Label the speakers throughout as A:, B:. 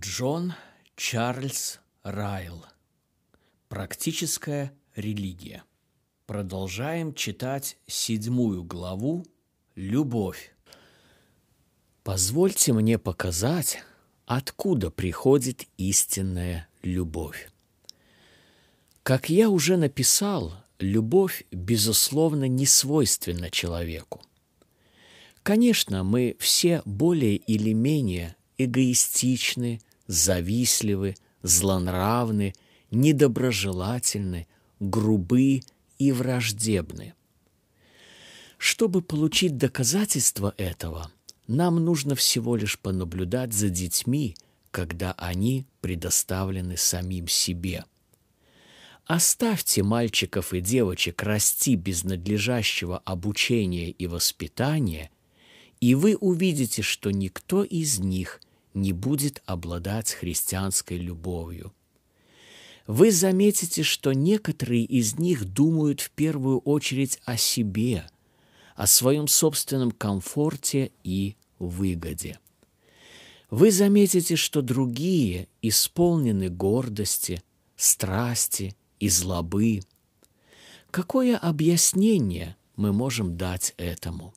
A: Джон Чарльз Райл. Практическая религия. Продолжаем читать седьмую главу «Любовь». Позвольте мне показать, откуда приходит истинная любовь. Как я уже написал, любовь, безусловно, не свойственна человеку. Конечно, мы все более или менее эгоистичны, завистливы, злонравны, недоброжелательны, грубы и враждебны. Чтобы получить доказательство этого, нам нужно всего лишь понаблюдать за детьми, когда они предоставлены самим себе. Оставьте мальчиков и девочек расти без надлежащего обучения и воспитания, и вы увидите, что никто из них не будет обладать христианской любовью. Вы заметите, что некоторые из них думают в первую очередь о себе, о своем собственном комфорте и выгоде. Вы заметите, что другие исполнены гордости, страсти и злобы. Какое объяснение мы можем дать этому?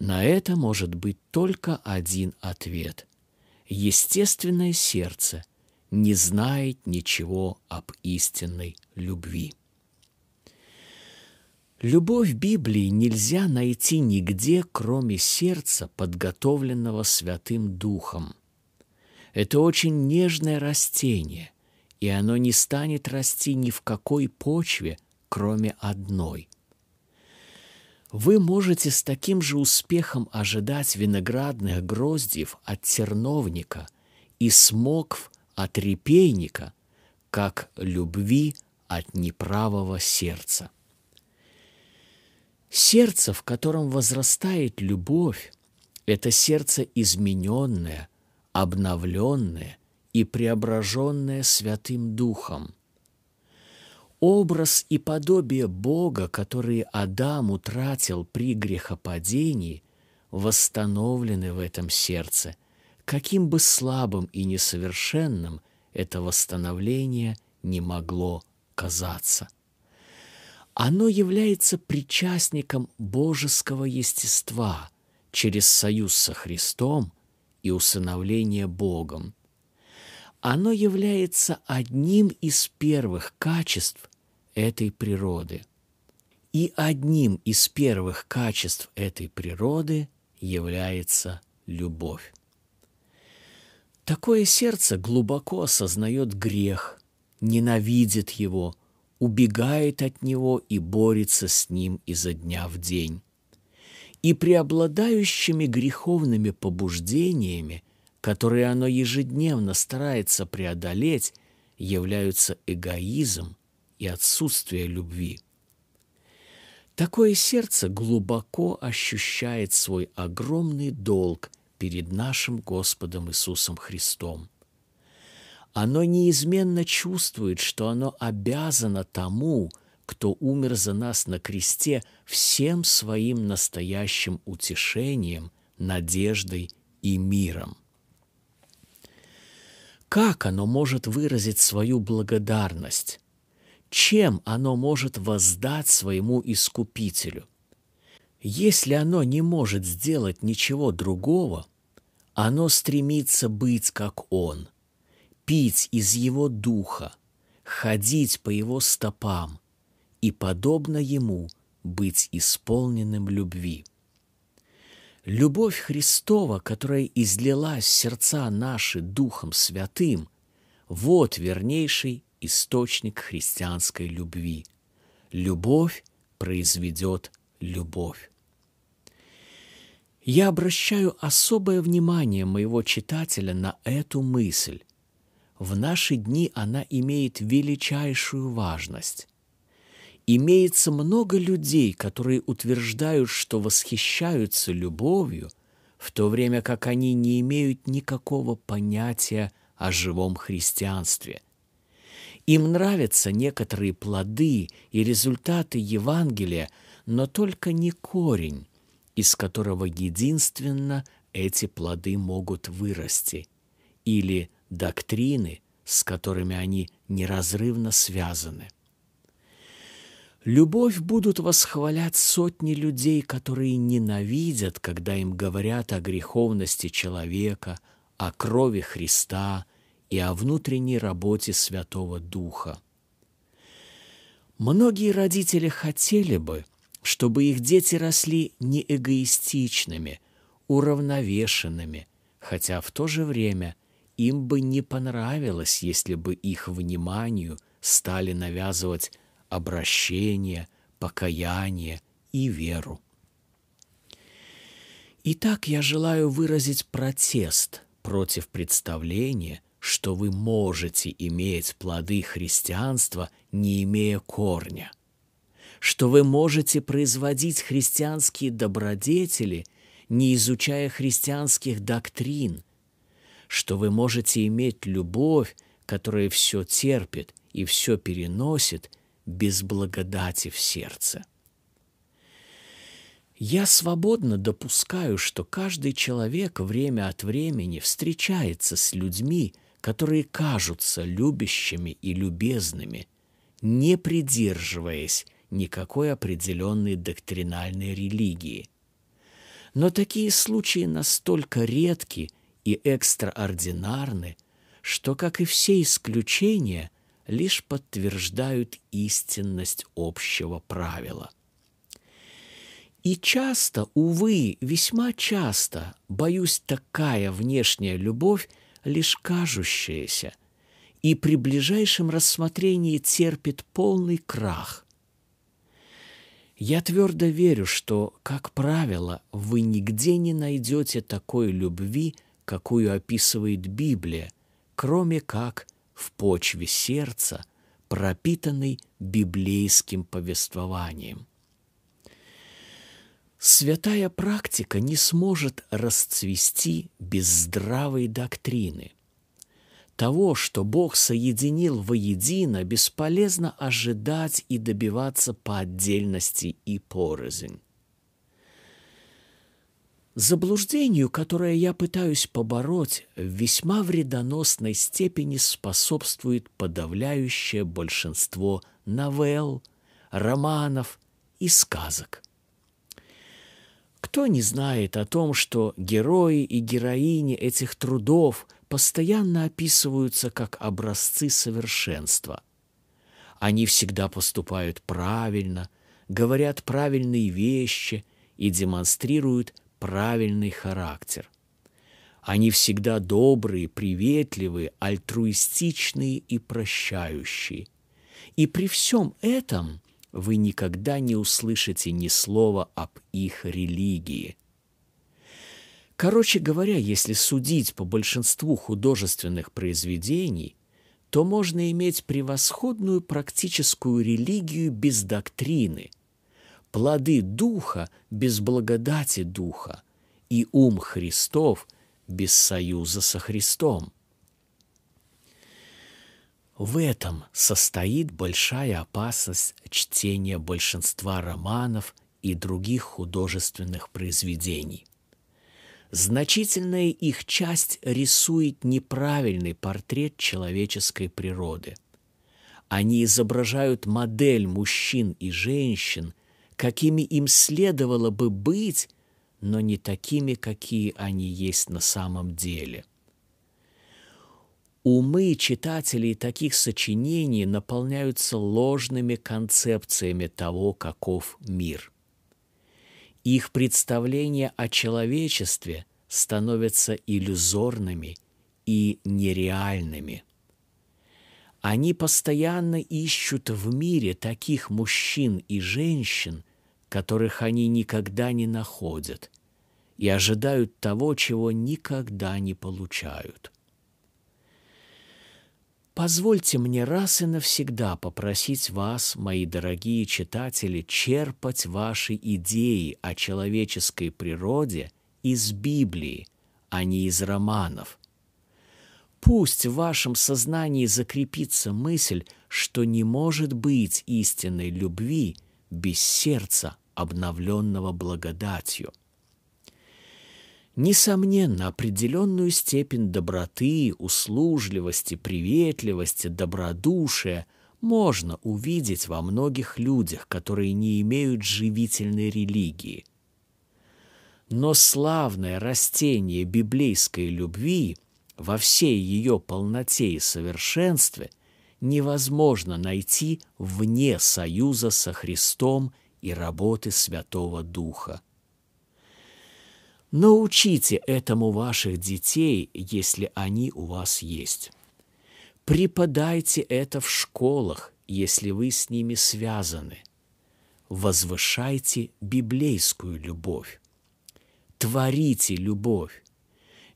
A: На это может быть только один ответ естественное сердце не знает ничего об истинной любви. Любовь Библии нельзя найти нигде, кроме сердца, подготовленного Святым Духом. Это очень нежное растение, и оно не станет расти ни в какой почве, кроме одной – вы можете с таким же успехом ожидать виноградных гроздьев от терновника и смокв от репейника, как любви от неправого сердца. Сердце, в котором возрастает любовь, это сердце измененное, обновленное и преображенное Святым Духом – Образ и подобие Бога, которые Адам утратил при грехопадении, восстановлены в этом сердце, каким бы слабым и несовершенным это восстановление не могло казаться. Оно является причастником божеского естества через союз со Христом и усыновление Богом. Оно является одним из первых качеств этой природы. И одним из первых качеств этой природы является любовь. Такое сердце глубоко осознает грех, ненавидит его, убегает от него и борется с ним изо дня в день. И преобладающими греховными побуждениями, которые оно ежедневно старается преодолеть, являются эгоизм, и отсутствие любви. Такое сердце глубоко ощущает свой огромный долг перед нашим Господом Иисусом Христом. Оно неизменно чувствует, что оно обязано тому, кто умер за нас на кресте, всем своим настоящим утешением, надеждой и миром. Как оно может выразить свою благодарность? Чем оно может воздать своему Искупителю. Если оно не может сделать ничего другого, оно стремится быть как Он, пить из Его духа, ходить по Его стопам и, подобно Ему, быть исполненным любви. Любовь Христова, которая излилась в сердца наши Духом Святым, вот вернейший источник христианской любви. Любовь произведет любовь. Я обращаю особое внимание моего читателя на эту мысль. В наши дни она имеет величайшую важность. Имеется много людей, которые утверждают, что восхищаются любовью, в то время как они не имеют никакого понятия о живом христианстве – им нравятся некоторые плоды и результаты Евангелия, но только не корень, из которого единственно эти плоды могут вырасти. или доктрины, с которыми они неразрывно связаны. Любовь будут восхвалять сотни людей, которые ненавидят, когда им говорят о греховности человека, о крови Христа и о внутренней работе Святого Духа. Многие родители хотели бы, чтобы их дети росли не эгоистичными, уравновешенными, хотя в то же время им бы не понравилось, если бы их вниманию стали навязывать обращение, покаяние и веру. Итак, я желаю выразить протест против представления, что вы можете иметь плоды христианства, не имея корня, что вы можете производить христианские добродетели, не изучая христианских доктрин, что вы можете иметь любовь, которая все терпит и все переносит, без благодати в сердце. Я свободно допускаю, что каждый человек время от времени встречается с людьми, которые кажутся любящими и любезными, не придерживаясь никакой определенной доктринальной религии. Но такие случаи настолько редки и экстраординарны, что, как и все исключения, лишь подтверждают истинность общего правила. И часто, увы, весьма часто, боюсь, такая внешняя любовь лишь кажущаяся, и при ближайшем рассмотрении терпит полный крах. Я твердо верю, что, как правило, вы нигде не найдете такой любви, какую описывает Библия, кроме как в почве сердца, пропитанной библейским повествованием. Святая практика не сможет расцвести без здравой доктрины. Того, что Бог соединил воедино, бесполезно ожидать и добиваться по отдельности и порознь. Заблуждению, которое я пытаюсь побороть, в весьма вредоносной степени способствует подавляющее большинство новелл, романов и сказок. Кто не знает о том, что герои и героини этих трудов постоянно описываются как образцы совершенства? Они всегда поступают правильно, говорят правильные вещи и демонстрируют правильный характер. Они всегда добрые, приветливые, альтруистичные и прощающие. И при всем этом вы никогда не услышите ни слова об их религии. Короче говоря, если судить по большинству художественных произведений, то можно иметь превосходную практическую религию без доктрины – плоды Духа без благодати Духа и ум Христов без союза со Христом. В этом состоит большая опасность чтения большинства романов и других художественных произведений. Значительная их часть рисует неправильный портрет человеческой природы. Они изображают модель мужчин и женщин – какими им следовало бы быть, но не такими, какие они есть на самом деле. Умы читателей таких сочинений наполняются ложными концепциями того, каков мир. Их представления о человечестве становятся иллюзорными и нереальными – они постоянно ищут в мире таких мужчин и женщин, которых они никогда не находят, и ожидают того, чего никогда не получают. Позвольте мне раз и навсегда попросить вас, мои дорогие читатели, черпать ваши идеи о человеческой природе из Библии, а не из романов – Пусть в вашем сознании закрепится мысль, что не может быть истинной любви без сердца, обновленного благодатью. Несомненно, определенную степень доброты, услужливости, приветливости, добродушия можно увидеть во многих людях, которые не имеют живительной религии. Но славное растение библейской любви во всей ее полноте и совершенстве невозможно найти вне союза со Христом и работы Святого Духа. Научите этому ваших детей, если они у вас есть. Преподайте это в школах, если вы с ними связаны. Возвышайте библейскую любовь. Творите любовь.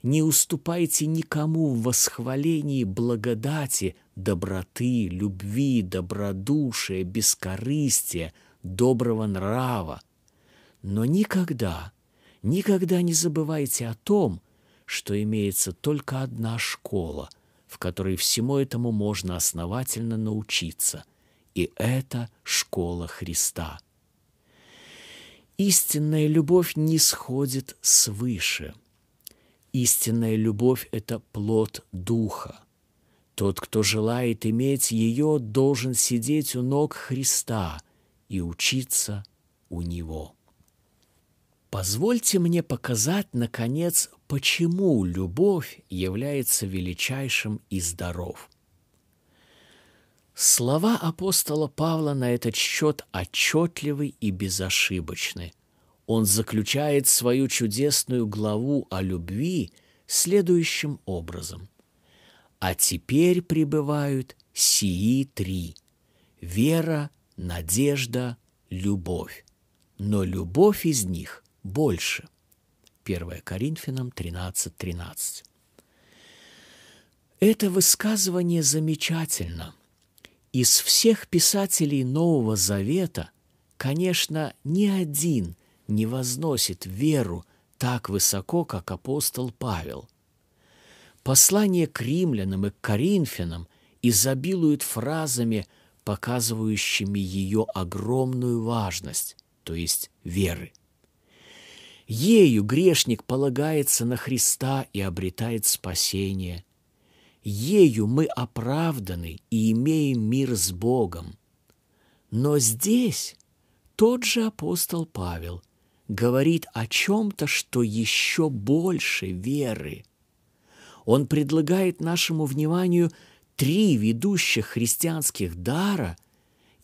A: Не уступайте никому в восхвалении благодати, доброты, любви, добродушия, бескорыстия, доброго нрава. Но никогда – Никогда не забывайте о том, что имеется только одна школа, в которой всему этому можно основательно научиться, и это школа Христа. Истинная любовь не сходит свыше. Истинная любовь – это плод Духа. Тот, кто желает иметь ее, должен сидеть у ног Христа и учиться у Него. Позвольте мне показать, наконец, почему любовь является величайшим из даров. Слова апостола Павла на этот счет отчетливы и безошибочны. Он заключает свою чудесную главу о любви следующим образом. «А теперь пребывают сии три – вера, надежда, любовь. Но любовь из них – больше. 1 Коринфянам 13.13. 13. Это высказывание замечательно. Из всех писателей Нового Завета, конечно, ни один не возносит веру так высоко, как апостол Павел. Послание к римлянам и к коринфянам изобилует фразами, показывающими ее огромную важность, то есть веры. Ею грешник полагается на Христа и обретает спасение. Ею мы оправданы и имеем мир с Богом. Но здесь тот же апостол Павел говорит о чем-то, что еще больше веры. Он предлагает нашему вниманию три ведущих христианских дара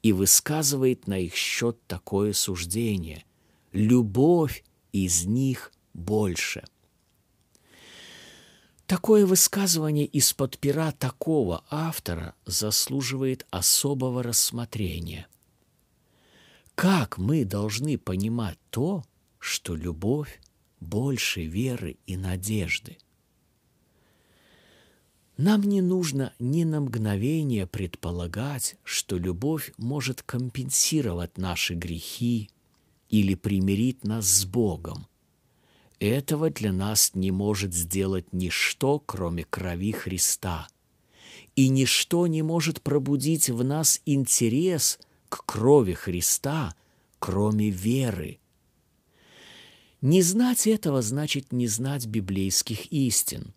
A: и высказывает на их счет такое суждение. Любовь из них больше. Такое высказывание из-под пера такого автора заслуживает особого рассмотрения. Как мы должны понимать то, что любовь больше веры и надежды? Нам не нужно ни на мгновение предполагать, что любовь может компенсировать наши грехи, или примирить нас с Богом. Этого для нас не может сделать ничто, кроме крови Христа. И ничто не может пробудить в нас интерес к крови Христа, кроме веры. Не знать этого значит не знать библейских истин.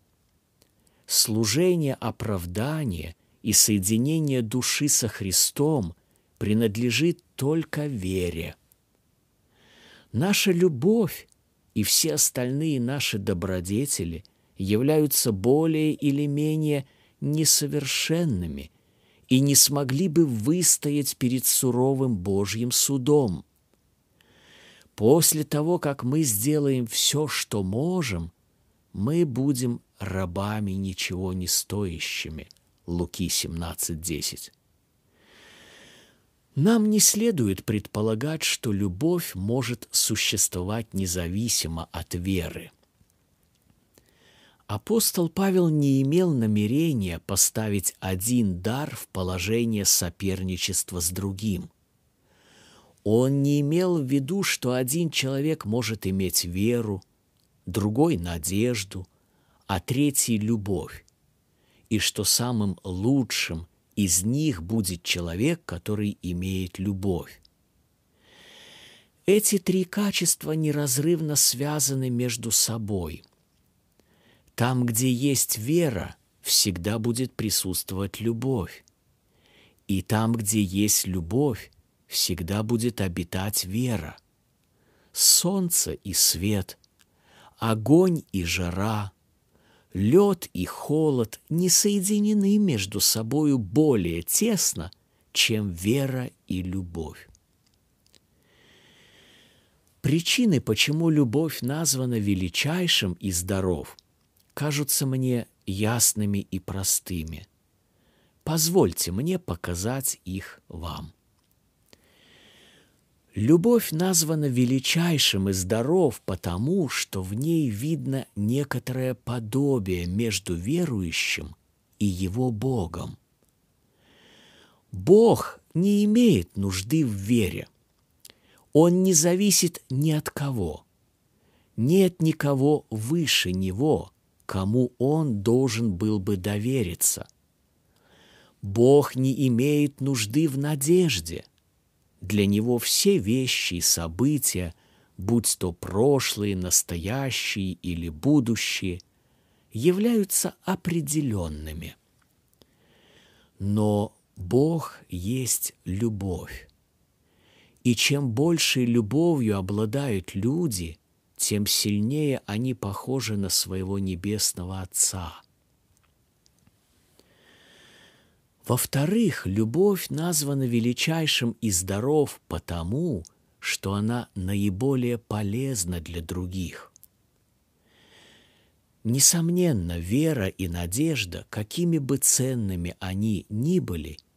A: Служение оправдания и соединение души со Христом принадлежит только вере – Наша любовь и все остальные наши добродетели являются более или менее несовершенными и не смогли бы выстоять перед суровым Божьим судом. После того, как мы сделаем все, что можем, мы будем рабами ничего не стоящими. Луки 17.10. Нам не следует предполагать, что любовь может существовать независимо от веры. Апостол Павел не имел намерения поставить один дар в положение соперничества с другим. Он не имел в виду, что один человек может иметь веру, другой – надежду, а третий – любовь, и что самым лучшим – из них будет человек, который имеет любовь. Эти три качества неразрывно связаны между собой. Там, где есть вера, всегда будет присутствовать любовь. И там, где есть любовь, всегда будет обитать вера. Солнце и свет, огонь и жара, лед и холод не соединены между собою более тесно, чем вера и любовь. Причины, почему любовь названа величайшим из даров, кажутся мне ясными и простыми. Позвольте мне показать их вам. Любовь названа величайшим из даров потому, что в ней видно некоторое подобие между верующим и его Богом. Бог не имеет нужды в вере. Он не зависит ни от кого. Нет никого выше Него, кому Он должен был бы довериться. Бог не имеет нужды в надежде. Для Него все вещи и события, будь то прошлые, настоящие или будущие, являются определенными. Но Бог есть любовь. И чем большей любовью обладают люди, тем сильнее они похожи на своего небесного Отца. Во-вторых, любовь названа величайшим из даров потому, что она наиболее полезна для других. Несомненно, вера и надежда, какими бы ценными они ни были –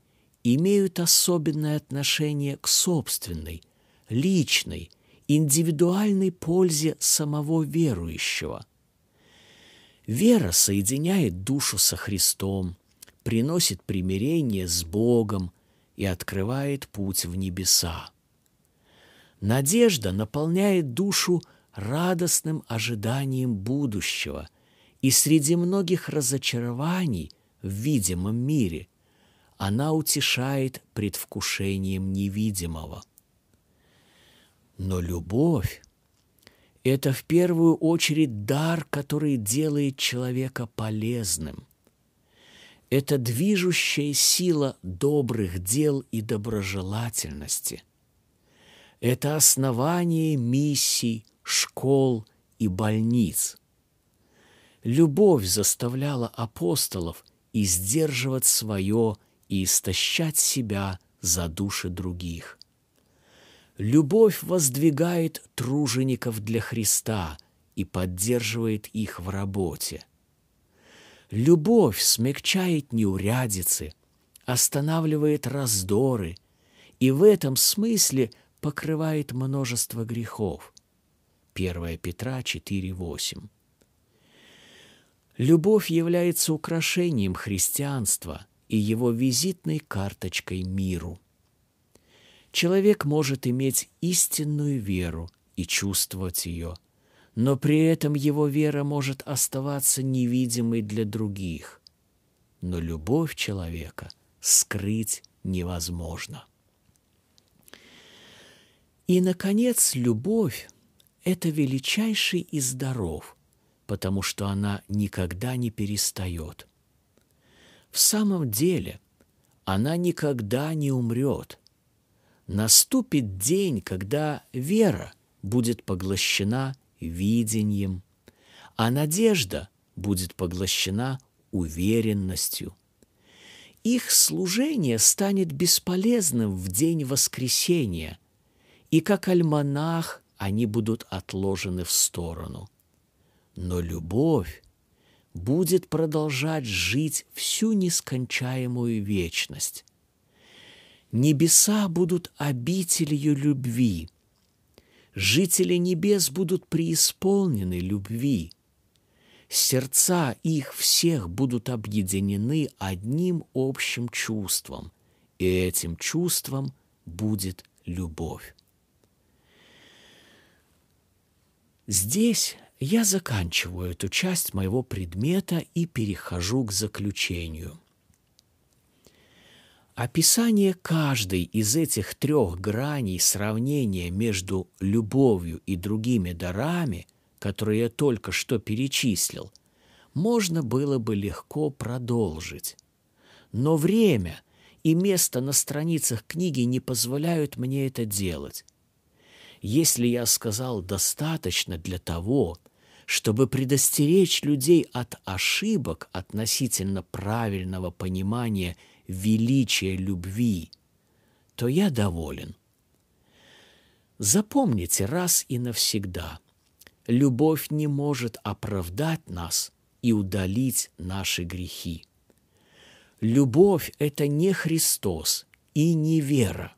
A: имеют особенное отношение к собственной, личной, индивидуальной пользе самого верующего. Вера соединяет душу со Христом, приносит примирение с Богом и открывает путь в небеса. Надежда наполняет душу радостным ожиданием будущего, и среди многих разочарований в видимом мире она утешает предвкушением невидимого. Но любовь – это в первую очередь дар, который делает человека полезным. Это движущая сила добрых дел и доброжелательности. Это основание миссий, школ и больниц. Любовь заставляла апостолов и сдерживать свое и истощать себя за души других. Любовь воздвигает тружеников для Христа и поддерживает их в работе. Любовь смягчает неурядицы, останавливает раздоры и в этом смысле покрывает множество грехов. 1 Петра 4,8 Любовь является украшением христианства – и его визитной карточкой миру. Человек может иметь истинную веру и чувствовать ее, но при этом его вера может оставаться невидимой для других. Но любовь человека скрыть невозможно. И, наконец, любовь – это величайший из даров, потому что она никогда не перестает – в самом деле она никогда не умрет. Наступит день, когда вера будет поглощена видением, а надежда будет поглощена уверенностью. Их служение станет бесполезным в день воскресения, и как альманах они будут отложены в сторону. Но любовь будет продолжать жить всю нескончаемую вечность. Небеса будут обителью любви. Жители небес будут преисполнены любви. Сердца их всех будут объединены одним общим чувством, и этим чувством будет любовь. Здесь я заканчиваю эту часть моего предмета и перехожу к заключению. Описание каждой из этих трех граней сравнения между любовью и другими дарами, которые я только что перечислил, можно было бы легко продолжить. Но время и место на страницах книги не позволяют мне это делать. Если я сказал достаточно для того, чтобы предостеречь людей от ошибок относительно правильного понимания величия любви, то я доволен. Запомните раз и навсегда, любовь не может оправдать нас и удалить наши грехи. Любовь – это не Христос и не вера.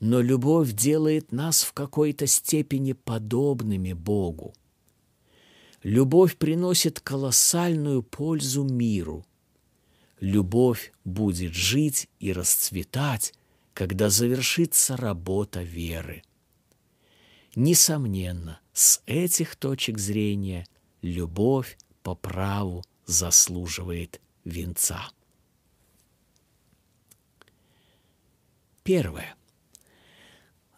A: Но любовь делает нас в какой-то степени подобными Богу. Любовь приносит колоссальную пользу миру. Любовь будет жить и расцветать, когда завершится работа веры. Несомненно, с этих точек зрения любовь по праву заслуживает венца. Первое.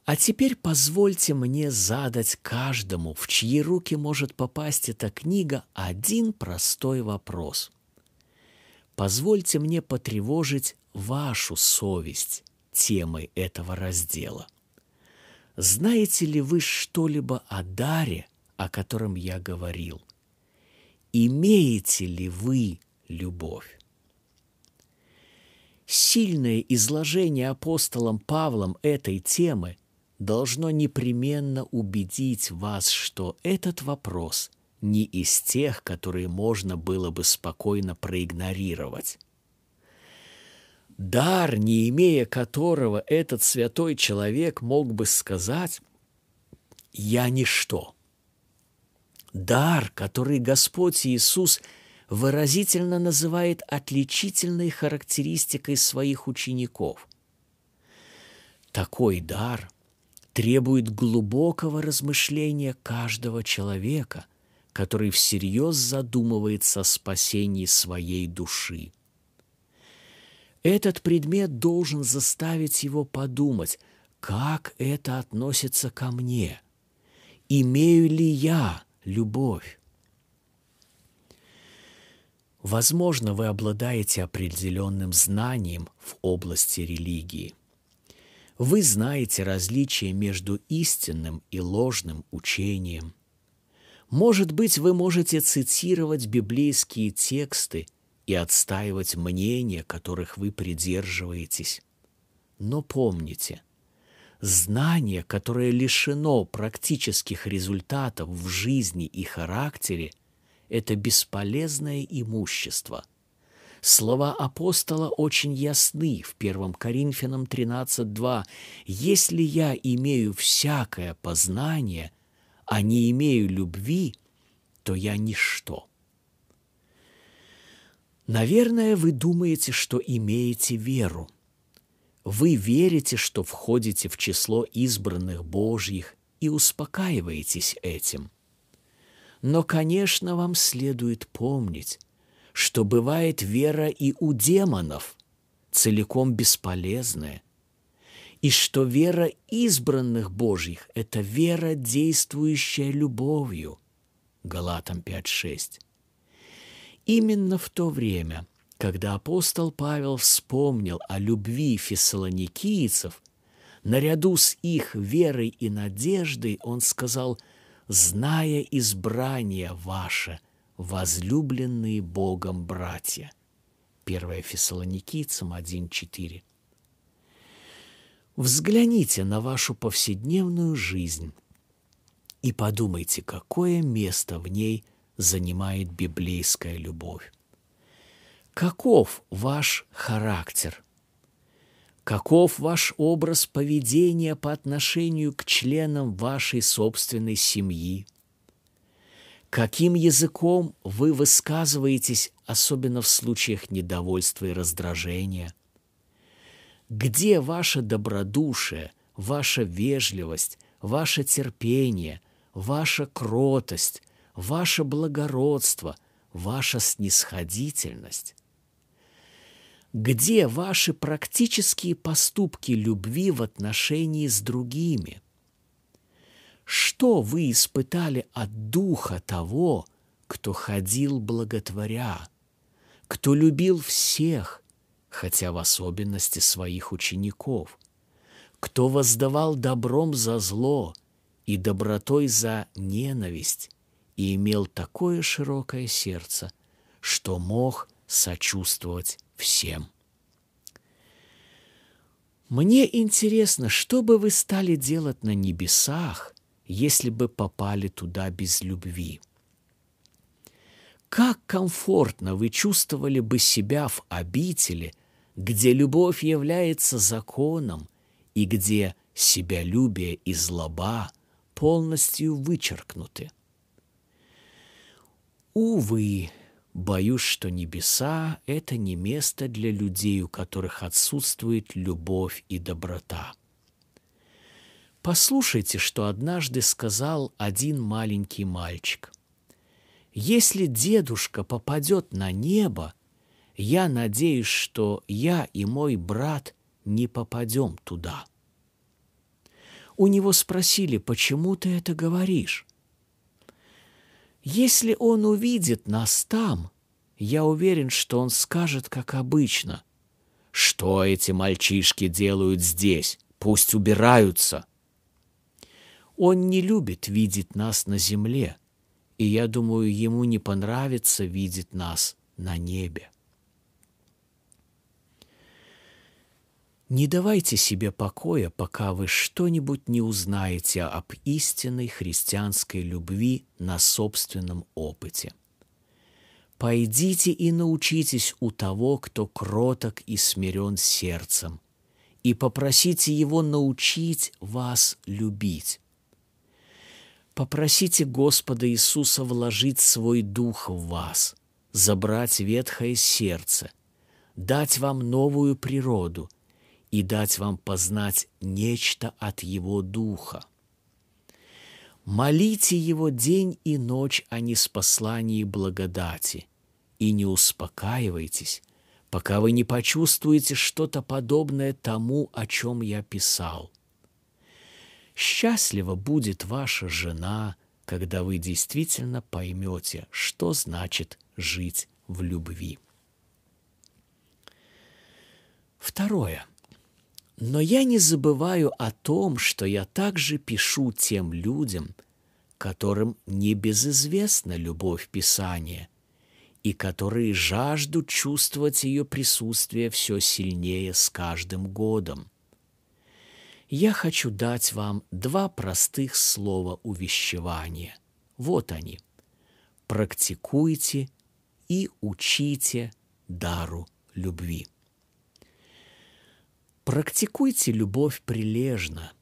A: А теперь позвольте мне задать каждому, в чьи руки может попасть эта книга, один простой вопрос. Позвольте мне потревожить вашу совесть темой этого раздела. Знаете ли вы что-либо о даре, о котором я говорил? Имеете ли вы любовь? Сильное изложение апостолом Павлом этой темы должно непременно убедить вас, что этот вопрос не из тех, которые можно было бы спокойно проигнорировать. Дар, не имея которого этот святой человек мог бы сказать «Я ничто». Дар, который Господь Иисус – выразительно называет отличительной характеристикой своих учеников. Такой дар требует глубокого размышления каждого человека, который всерьез задумывается о спасении своей души. Этот предмет должен заставить его подумать, как это относится ко мне. Имею ли я любовь? Возможно, вы обладаете определенным знанием в области религии. Вы знаете различия между истинным и ложным учением. Может быть, вы можете цитировать библейские тексты и отстаивать мнения, которых вы придерживаетесь. Но помните, знание, которое лишено практических результатов в жизни и характере, это бесполезное имущество. Слова апостола очень ясны в 1 Коринфянам 13.2. «Если я имею всякое познание, а не имею любви, то я ничто». Наверное, вы думаете, что имеете веру. Вы верите, что входите в число избранных Божьих и успокаиваетесь этим – но, конечно, вам следует помнить, что бывает вера и у демонов, целиком бесполезная, и что вера избранных Божьих – это вера, действующая любовью. Галатам 5.6. Именно в то время, когда апостол Павел вспомнил о любви фессалоникийцев, наряду с их верой и надеждой он сказал – зная избрание ваше, возлюбленные Богом братья. 1 Фессалоникийцам 1.4. Взгляните на вашу повседневную жизнь и подумайте, какое место в ней занимает библейская любовь. Каков ваш характер – Каков ваш образ поведения по отношению к членам вашей собственной семьи? Каким языком вы высказываетесь, особенно в случаях недовольства и раздражения? Где ваше добродушие, ваша вежливость, ваше терпение, ваша кротость, ваше благородство, ваша снисходительность? Где ваши практические поступки любви в отношении с другими? Что вы испытали от духа того, кто ходил благотворя, кто любил всех, хотя в особенности своих учеников, кто воздавал добром за зло и добротой за ненависть и имел такое широкое сердце, что мог сочувствовать всем. Мне интересно, что бы вы стали делать на небесах, если бы попали туда без любви? Как комфортно вы чувствовали бы себя в обители, где любовь является законом и где себялюбие и злоба полностью вычеркнуты. Увы, боюсь, что небеса — это не место для людей, у которых отсутствует любовь и доброта. Послушайте, что однажды сказал один маленький мальчик. Если дедушка попадет на небо, я надеюсь, что я и мой брат не попадем туда. У него спросили, почему ты это говоришь? Если он увидит нас там, я уверен, что он скажет, как обычно. Что эти мальчишки делают здесь? Пусть убираются. Он не любит видеть нас на земле, и я думаю, ему не понравится видеть нас на небе. Не давайте себе покоя, пока вы что-нибудь не узнаете об истинной христианской любви на собственном опыте. Пойдите и научитесь у того, кто кроток и смирен сердцем, и попросите его научить вас любить. Попросите Господа Иисуса вложить свой дух в вас, забрать ветхое сердце, дать вам новую природу – и дать вам познать нечто от Его Духа. Молите Его день и ночь о неспослании благодати, и не успокаивайтесь, пока вы не почувствуете что-то подобное тому, о чем я писал. Счастлива будет ваша жена, когда вы действительно поймете, что значит жить в любви. Второе. Но я не забываю о том, что я также пишу тем людям, которым не безызвестна любовь Писания и которые жаждут чувствовать ее присутствие все сильнее с каждым годом. Я хочу дать вам два простых слова увещевания. Вот они. Практикуйте и учите дару любви. Практикуйте любовь прилежно.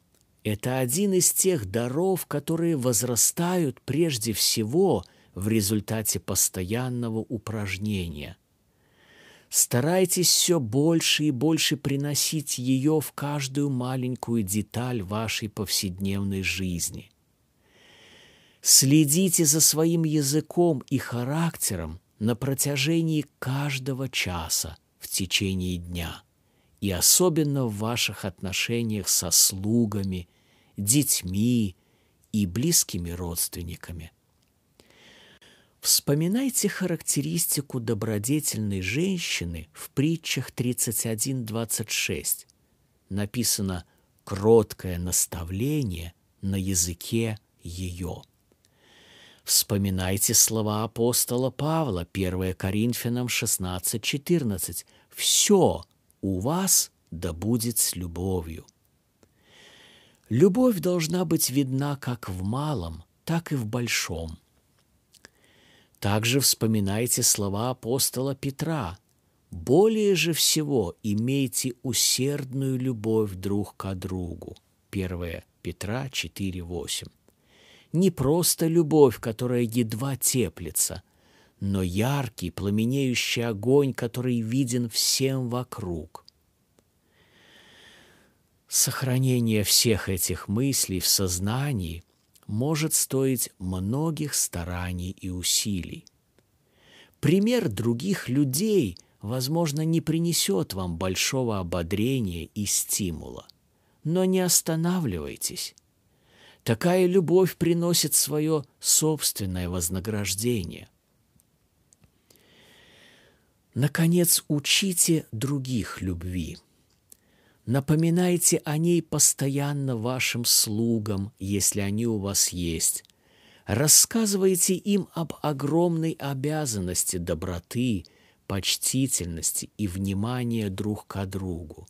A: Это один из тех даров, которые возрастают прежде всего в результате постоянного упражнения. Старайтесь все больше и больше приносить ее в каждую маленькую деталь вашей повседневной жизни. Следите за своим языком и характером на протяжении каждого часа в течение дня – и особенно в ваших отношениях со слугами, детьми и близкими родственниками. Вспоминайте характеристику добродетельной женщины в притчах 31.26. Написано «кроткое наставление на языке ее». Вспоминайте слова апостола Павла, 1 Коринфянам 16.14. «Все, у вас да будет с любовью. Любовь должна быть видна как в малом, так и в большом. Также вспоминайте слова апостола Петра. «Более же всего имейте усердную любовь друг к другу». 1 Петра 4,8. Не просто любовь, которая едва теплится, но яркий, пламенеющий огонь, который виден всем вокруг. Сохранение всех этих мыслей в сознании может стоить многих стараний и усилий. Пример других людей возможно, не принесет вам большого ободрения и стимула. Но не останавливайтесь. Такая любовь приносит свое собственное вознаграждение. Наконец, учите других любви. Напоминайте о ней постоянно вашим слугам, если они у вас есть. Рассказывайте им об огромной обязанности доброты, почтительности и внимания друг к другу.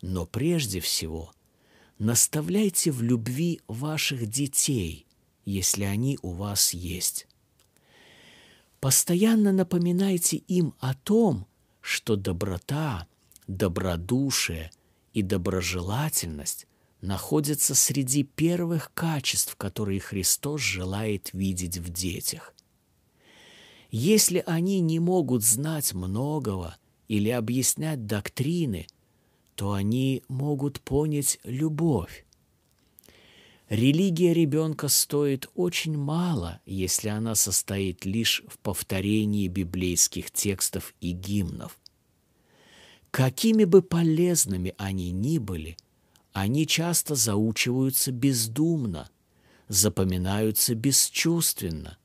A: Но прежде всего – наставляйте в любви ваших детей, если они у вас есть. Постоянно напоминайте им о том, что доброта, добродушие и доброжелательность находятся среди первых качеств, которые Христос желает видеть в детях. Если они не могут знать многого или объяснять доктрины – то они могут понять любовь. Религия ребенка стоит очень мало, если она состоит лишь в повторении библейских текстов и гимнов. Какими бы полезными они ни были, они часто заучиваются бездумно, запоминаются бесчувственно,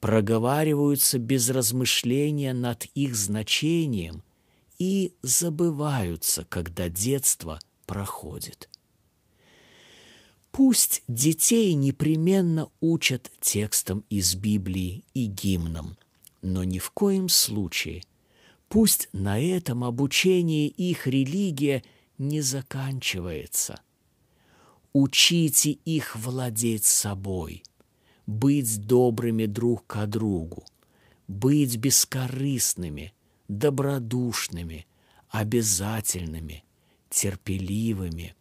A: проговариваются без размышления над их значением и забываются, когда детство проходит. Пусть детей непременно учат текстом из Библии и гимном, но ни в коем случае пусть на этом обучении их религия не заканчивается. Учите их владеть собой, быть добрыми друг к другу, быть бескорыстными, добродушными, обязательными, терпеливыми,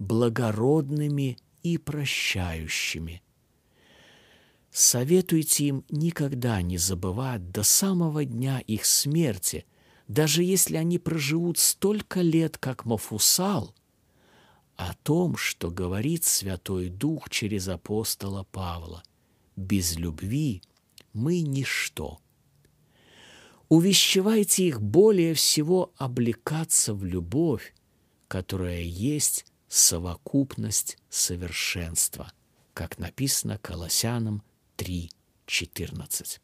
A: благородными и прощающими. Советуйте им никогда не забывать до самого дня их смерти, даже если они проживут столько лет, как Мафусал, о том, что говорит Святой Дух через апостола Павла. Без любви мы ничто увещевайте их более всего облекаться в любовь, которая есть совокупность совершенства, как написано Колоссянам 3.14.